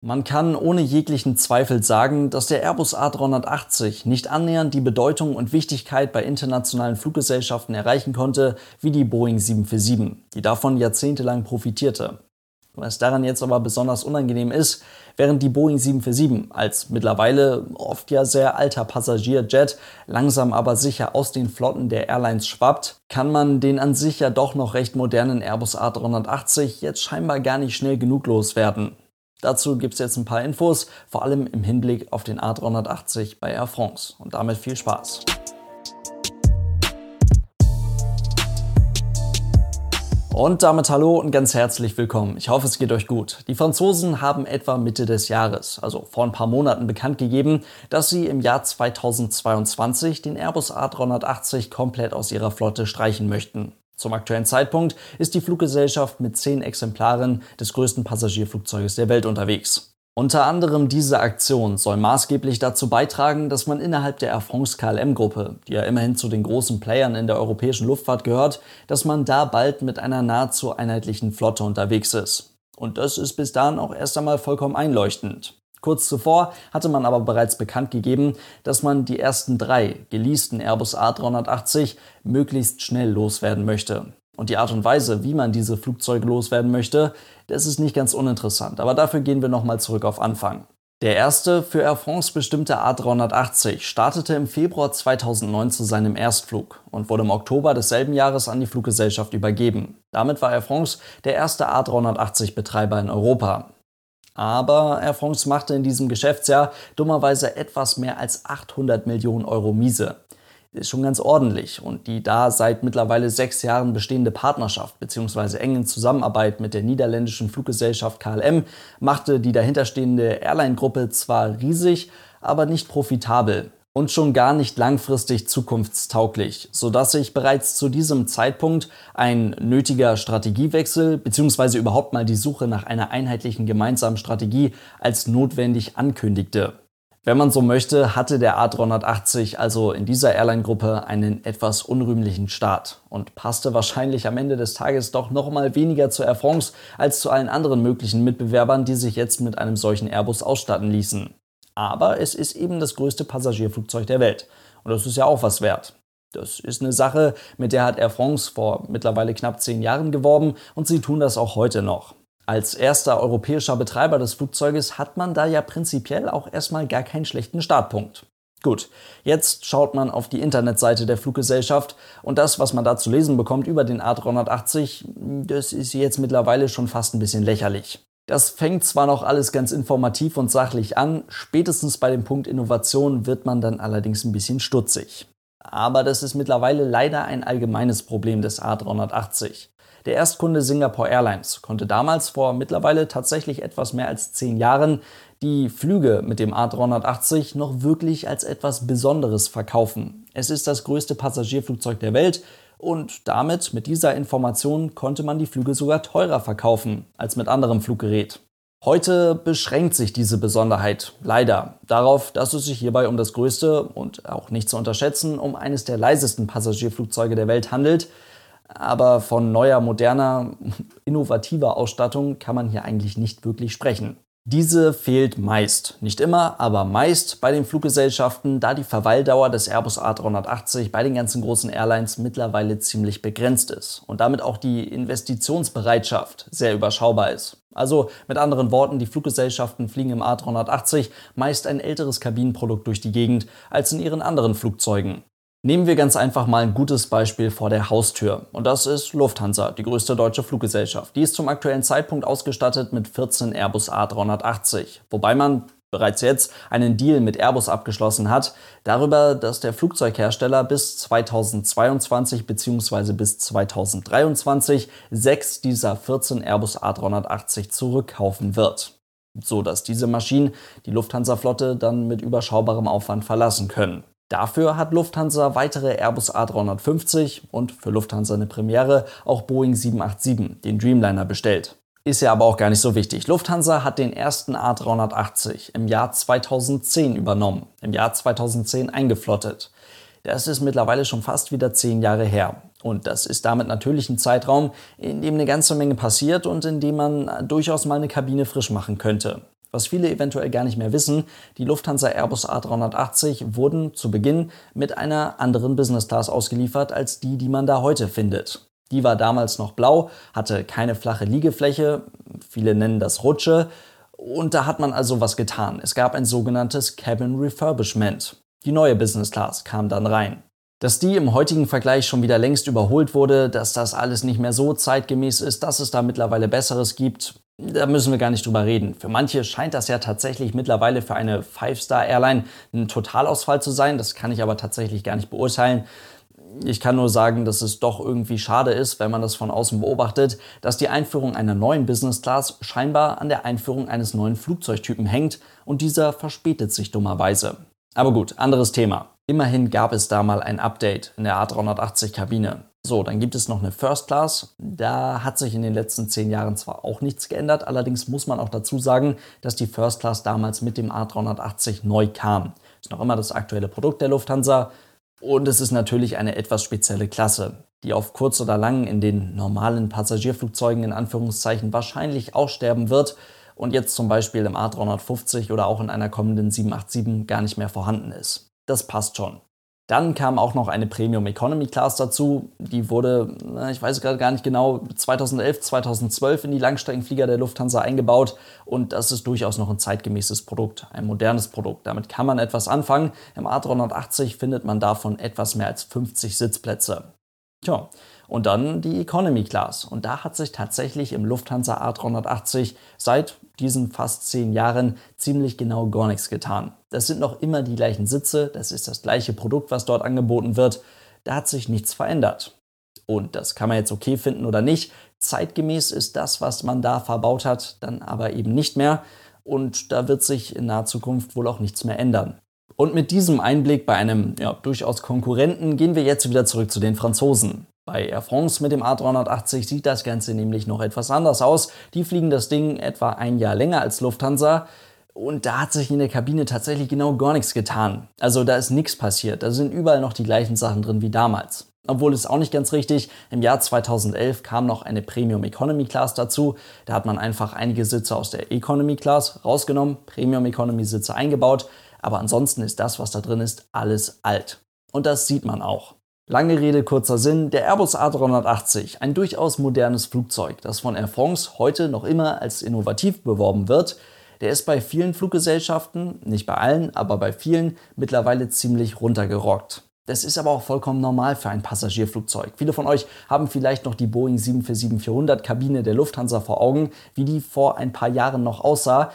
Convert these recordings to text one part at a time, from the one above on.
Man kann ohne jeglichen Zweifel sagen, dass der Airbus A380 nicht annähernd die Bedeutung und Wichtigkeit bei internationalen Fluggesellschaften erreichen konnte wie die Boeing 747, die davon jahrzehntelang profitierte. Was daran jetzt aber besonders unangenehm ist, während die Boeing 747 als mittlerweile oft ja sehr alter Passagierjet langsam aber sicher aus den Flotten der Airlines schwappt, kann man den an sich ja doch noch recht modernen Airbus A380 jetzt scheinbar gar nicht schnell genug loswerden. Dazu gibt es jetzt ein paar Infos, vor allem im Hinblick auf den A380 bei Air France. Und damit viel Spaß. Und damit hallo und ganz herzlich willkommen. Ich hoffe, es geht euch gut. Die Franzosen haben etwa Mitte des Jahres, also vor ein paar Monaten, bekannt gegeben, dass sie im Jahr 2022 den Airbus A380 komplett aus ihrer Flotte streichen möchten. Zum aktuellen Zeitpunkt ist die Fluggesellschaft mit zehn Exemplaren des größten Passagierflugzeuges der Welt unterwegs. Unter anderem diese Aktion soll maßgeblich dazu beitragen, dass man innerhalb der Air France KLM-Gruppe, die ja immerhin zu den großen Playern in der europäischen Luftfahrt gehört, dass man da bald mit einer nahezu einheitlichen Flotte unterwegs ist. Und das ist bis dahin auch erst einmal vollkommen einleuchtend. Kurz zuvor hatte man aber bereits bekannt gegeben, dass man die ersten drei geleasten Airbus A380 möglichst schnell loswerden möchte. Und die Art und Weise, wie man diese Flugzeuge loswerden möchte, das ist nicht ganz uninteressant. Aber dafür gehen wir nochmal zurück auf Anfang. Der erste für Air France bestimmte A380 startete im Februar 2009 zu seinem Erstflug und wurde im Oktober desselben Jahres an die Fluggesellschaft übergeben. Damit war Air France der erste A380-Betreiber in Europa. Aber Air France machte in diesem Geschäftsjahr dummerweise etwas mehr als 800 Millionen Euro miese. Ist schon ganz ordentlich und die da seit mittlerweile sechs Jahren bestehende Partnerschaft bzw. engen Zusammenarbeit mit der niederländischen Fluggesellschaft KLM machte die dahinterstehende Airline-Gruppe zwar riesig, aber nicht profitabel und schon gar nicht langfristig zukunftstauglich, sodass sich bereits zu diesem Zeitpunkt ein nötiger Strategiewechsel bzw. überhaupt mal die Suche nach einer einheitlichen gemeinsamen Strategie als notwendig ankündigte. Wenn man so möchte, hatte der A380 also in dieser Airline-Gruppe einen etwas unrühmlichen Start und passte wahrscheinlich am Ende des Tages doch noch mal weniger zu Air France als zu allen anderen möglichen Mitbewerbern, die sich jetzt mit einem solchen Airbus ausstatten ließen. Aber es ist eben das größte Passagierflugzeug der Welt. Und das ist ja auch was wert. Das ist eine Sache, mit der hat Air France vor mittlerweile knapp zehn Jahren geworben und sie tun das auch heute noch. Als erster europäischer Betreiber des Flugzeuges hat man da ja prinzipiell auch erstmal gar keinen schlechten Startpunkt. Gut, jetzt schaut man auf die Internetseite der Fluggesellschaft und das, was man da zu lesen bekommt über den A380, das ist jetzt mittlerweile schon fast ein bisschen lächerlich. Das fängt zwar noch alles ganz informativ und sachlich an, spätestens bei dem Punkt Innovation wird man dann allerdings ein bisschen stutzig. Aber das ist mittlerweile leider ein allgemeines Problem des A380. Der Erstkunde Singapore Airlines konnte damals vor mittlerweile tatsächlich etwas mehr als zehn Jahren die Flüge mit dem A380 noch wirklich als etwas Besonderes verkaufen. Es ist das größte Passagierflugzeug der Welt und damit, mit dieser Information, konnte man die Flüge sogar teurer verkaufen als mit anderem Fluggerät. Heute beschränkt sich diese Besonderheit leider darauf, dass es sich hierbei um das größte und auch nicht zu unterschätzen um eines der leisesten Passagierflugzeuge der Welt handelt. Aber von neuer, moderner, innovativer Ausstattung kann man hier eigentlich nicht wirklich sprechen. Diese fehlt meist, nicht immer, aber meist bei den Fluggesellschaften, da die Verweildauer des Airbus A380 bei den ganzen großen Airlines mittlerweile ziemlich begrenzt ist und damit auch die Investitionsbereitschaft sehr überschaubar ist. Also mit anderen Worten, die Fluggesellschaften fliegen im A380 meist ein älteres Kabinenprodukt durch die Gegend als in ihren anderen Flugzeugen. Nehmen wir ganz einfach mal ein gutes Beispiel vor der Haustür. Und das ist Lufthansa, die größte deutsche Fluggesellschaft. Die ist zum aktuellen Zeitpunkt ausgestattet mit 14 Airbus A380. Wobei man bereits jetzt einen Deal mit Airbus abgeschlossen hat, darüber, dass der Flugzeughersteller bis 2022 bzw. bis 2023 sechs dieser 14 Airbus A380 zurückkaufen wird. So dass diese Maschinen die Lufthansa-Flotte dann mit überschaubarem Aufwand verlassen können. Dafür hat Lufthansa weitere Airbus A350 und für Lufthansa eine Premiere auch Boeing 787, den Dreamliner, bestellt. Ist ja aber auch gar nicht so wichtig. Lufthansa hat den ersten A380 im Jahr 2010 übernommen, im Jahr 2010 eingeflottet. Das ist mittlerweile schon fast wieder zehn Jahre her. Und das ist damit natürlich ein Zeitraum, in dem eine ganze Menge passiert und in dem man durchaus mal eine Kabine frisch machen könnte. Was viele eventuell gar nicht mehr wissen, die Lufthansa Airbus A380 wurden zu Beginn mit einer anderen Business Class ausgeliefert als die, die man da heute findet. Die war damals noch blau, hatte keine flache Liegefläche, viele nennen das Rutsche, und da hat man also was getan. Es gab ein sogenanntes Cabin Refurbishment. Die neue Business Class kam dann rein. Dass die im heutigen Vergleich schon wieder längst überholt wurde, dass das alles nicht mehr so zeitgemäß ist, dass es da mittlerweile Besseres gibt, da müssen wir gar nicht drüber reden. Für manche scheint das ja tatsächlich mittlerweile für eine Five-Star-Airline ein Totalausfall zu sein. Das kann ich aber tatsächlich gar nicht beurteilen. Ich kann nur sagen, dass es doch irgendwie schade ist, wenn man das von außen beobachtet, dass die Einführung einer neuen Business Class scheinbar an der Einführung eines neuen Flugzeugtypen hängt und dieser verspätet sich dummerweise. Aber gut, anderes Thema. Immerhin gab es da mal ein Update in der A380-Kabine. So, dann gibt es noch eine First Class. Da hat sich in den letzten zehn Jahren zwar auch nichts geändert, allerdings muss man auch dazu sagen, dass die First Class damals mit dem A380 neu kam. Ist noch immer das aktuelle Produkt der Lufthansa und es ist natürlich eine etwas spezielle Klasse, die auf kurz oder lang in den normalen Passagierflugzeugen in Anführungszeichen wahrscheinlich aussterben wird und jetzt zum Beispiel im A350 oder auch in einer kommenden 787 gar nicht mehr vorhanden ist. Das passt schon. Dann kam auch noch eine Premium Economy Class dazu. Die wurde, ich weiß gerade gar nicht genau, 2011, 2012 in die Langstreckenflieger der Lufthansa eingebaut. Und das ist durchaus noch ein zeitgemäßes Produkt, ein modernes Produkt. Damit kann man etwas anfangen. Im A380 findet man davon etwas mehr als 50 Sitzplätze. Tja, und dann die Economy Class. Und da hat sich tatsächlich im Lufthansa A380 seit diesen fast zehn Jahren ziemlich genau gar nichts getan. Das sind noch immer die gleichen Sitze, das ist das gleiche Produkt, was dort angeboten wird. Da hat sich nichts verändert. Und das kann man jetzt okay finden oder nicht. Zeitgemäß ist das, was man da verbaut hat, dann aber eben nicht mehr. Und da wird sich in naher Zukunft wohl auch nichts mehr ändern. Und mit diesem Einblick bei einem ja, durchaus Konkurrenten gehen wir jetzt wieder zurück zu den Franzosen. Bei Air France mit dem A380 sieht das Ganze nämlich noch etwas anders aus. Die fliegen das Ding etwa ein Jahr länger als Lufthansa. Und da hat sich in der Kabine tatsächlich genau gar nichts getan. Also da ist nichts passiert. Da sind überall noch die gleichen Sachen drin wie damals. Obwohl es auch nicht ganz richtig, im Jahr 2011 kam noch eine Premium Economy Class dazu. Da hat man einfach einige Sitze aus der Economy Class rausgenommen, Premium Economy Sitze eingebaut. Aber ansonsten ist das, was da drin ist, alles alt. Und das sieht man auch. Lange Rede, kurzer Sinn, der Airbus A380, ein durchaus modernes Flugzeug, das von Air France heute noch immer als innovativ beworben wird, der ist bei vielen Fluggesellschaften, nicht bei allen, aber bei vielen mittlerweile ziemlich runtergerockt. Das ist aber auch vollkommen normal für ein Passagierflugzeug. Viele von euch haben vielleicht noch die Boeing 747-400 Kabine der Lufthansa vor Augen, wie die vor ein paar Jahren noch aussah.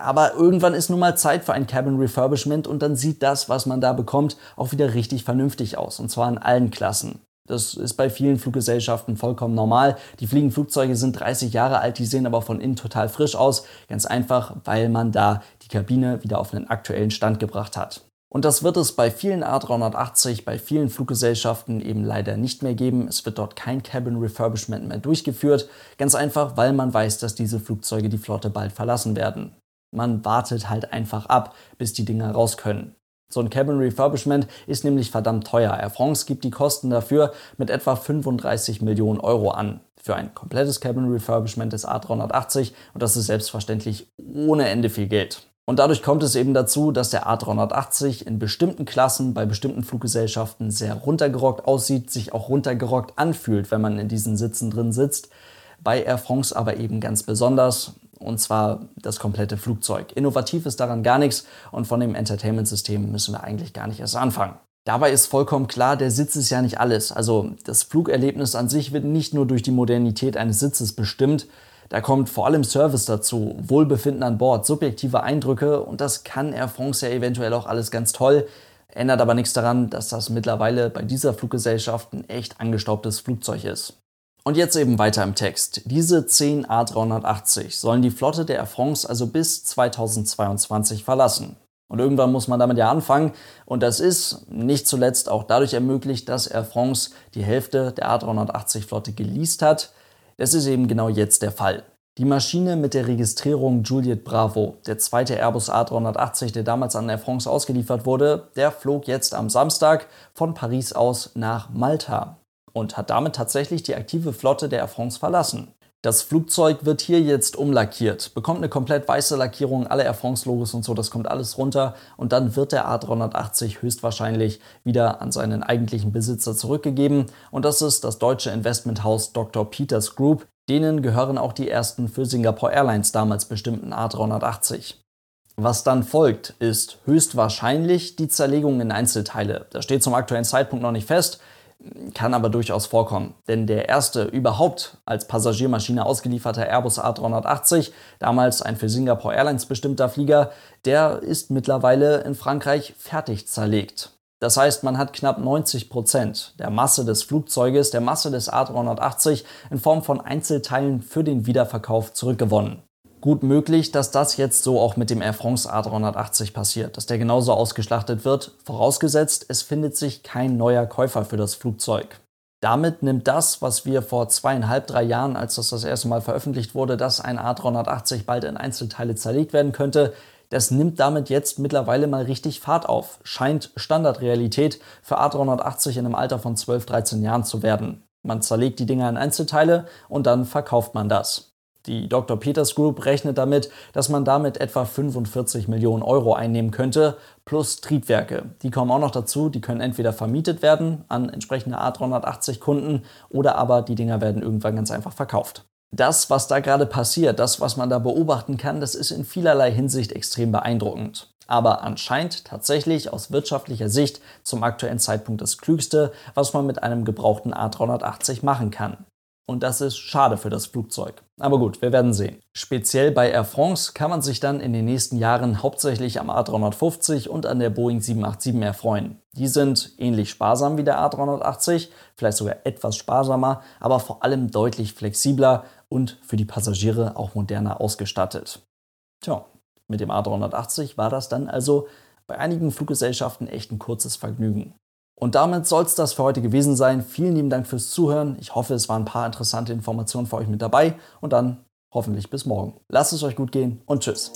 Aber irgendwann ist nun mal Zeit für ein Cabin Refurbishment und dann sieht das, was man da bekommt, auch wieder richtig vernünftig aus. Und zwar in allen Klassen. Das ist bei vielen Fluggesellschaften vollkommen normal. Die Fliegenflugzeuge sind 30 Jahre alt, die sehen aber von innen total frisch aus. Ganz einfach, weil man da die Kabine wieder auf einen aktuellen Stand gebracht hat. Und das wird es bei vielen A380, bei vielen Fluggesellschaften eben leider nicht mehr geben. Es wird dort kein Cabin Refurbishment mehr durchgeführt. Ganz einfach, weil man weiß, dass diese Flugzeuge die Flotte bald verlassen werden. Man wartet halt einfach ab, bis die Dinger raus können. So ein Cabin Refurbishment ist nämlich verdammt teuer. Air France gibt die Kosten dafür mit etwa 35 Millionen Euro an. Für ein komplettes Cabin Refurbishment des A380 und das ist selbstverständlich ohne Ende viel Geld. Und dadurch kommt es eben dazu, dass der A380 in bestimmten Klassen bei bestimmten Fluggesellschaften sehr runtergerockt aussieht, sich auch runtergerockt anfühlt, wenn man in diesen Sitzen drin sitzt. Bei Air France aber eben ganz besonders und zwar das komplette Flugzeug. Innovativ ist daran gar nichts und von dem Entertainment-System müssen wir eigentlich gar nicht erst anfangen. Dabei ist vollkommen klar, der Sitz ist ja nicht alles. Also das Flugerlebnis an sich wird nicht nur durch die Modernität eines Sitzes bestimmt, da kommt vor allem Service dazu, Wohlbefinden an Bord, subjektive Eindrücke und das kann Air France ja eventuell auch alles ganz toll. Ändert aber nichts daran, dass das mittlerweile bei dieser Fluggesellschaft ein echt angestaubtes Flugzeug ist. Und jetzt eben weiter im Text. Diese 10 A380 sollen die Flotte der Air France also bis 2022 verlassen. Und irgendwann muss man damit ja anfangen. Und das ist nicht zuletzt auch dadurch ermöglicht, dass Air France die Hälfte der A380-Flotte geleast hat. Das ist eben genau jetzt der Fall. Die Maschine mit der Registrierung Juliet Bravo, der zweite Airbus A380, der damals an Air France ausgeliefert wurde, der flog jetzt am Samstag von Paris aus nach Malta und hat damit tatsächlich die aktive Flotte der Air France verlassen. Das Flugzeug wird hier jetzt umlackiert, bekommt eine komplett weiße Lackierung, alle Air France-Logos und so, das kommt alles runter und dann wird der A380 höchstwahrscheinlich wieder an seinen eigentlichen Besitzer zurückgegeben und das ist das deutsche Investmenthaus Dr. Peters Group. Denen gehören auch die ersten für Singapore Airlines damals bestimmten A380. Was dann folgt, ist höchstwahrscheinlich die Zerlegung in Einzelteile. Das steht zum aktuellen Zeitpunkt noch nicht fest kann aber durchaus vorkommen. Denn der erste überhaupt als Passagiermaschine ausgelieferte Airbus A380, damals ein für Singapore Airlines bestimmter Flieger, der ist mittlerweile in Frankreich fertig zerlegt. Das heißt, man hat knapp 90 Prozent der Masse des Flugzeuges, der Masse des A380 in Form von Einzelteilen für den Wiederverkauf zurückgewonnen gut möglich, dass das jetzt so auch mit dem Air France A380 passiert, dass der genauso ausgeschlachtet wird, vorausgesetzt, es findet sich kein neuer Käufer für das Flugzeug. Damit nimmt das, was wir vor zweieinhalb, drei Jahren, als das das erste Mal veröffentlicht wurde, dass ein A380 bald in Einzelteile zerlegt werden könnte, das nimmt damit jetzt mittlerweile mal richtig Fahrt auf. Scheint Standardrealität für A380 in einem Alter von 12, 13 Jahren zu werden. Man zerlegt die Dinger in Einzelteile und dann verkauft man das. Die Dr. Peters Group rechnet damit, dass man damit etwa 45 Millionen Euro einnehmen könnte, plus Triebwerke. Die kommen auch noch dazu, die können entweder vermietet werden an entsprechende A380 Kunden oder aber die Dinger werden irgendwann ganz einfach verkauft. Das, was da gerade passiert, das, was man da beobachten kann, das ist in vielerlei Hinsicht extrem beeindruckend. Aber anscheinend tatsächlich aus wirtschaftlicher Sicht zum aktuellen Zeitpunkt das Klügste, was man mit einem gebrauchten A380 machen kann. Und das ist schade für das Flugzeug. Aber gut, wir werden sehen. Speziell bei Air France kann man sich dann in den nächsten Jahren hauptsächlich am A350 und an der Boeing 787 erfreuen. Die sind ähnlich sparsam wie der A380, vielleicht sogar etwas sparsamer, aber vor allem deutlich flexibler und für die Passagiere auch moderner ausgestattet. Tja, mit dem A380 war das dann also bei einigen Fluggesellschaften echt ein kurzes Vergnügen. Und damit soll es das für heute gewesen sein. Vielen lieben Dank fürs Zuhören. Ich hoffe, es waren ein paar interessante Informationen für euch mit dabei und dann hoffentlich bis morgen. Lasst es euch gut gehen und tschüss.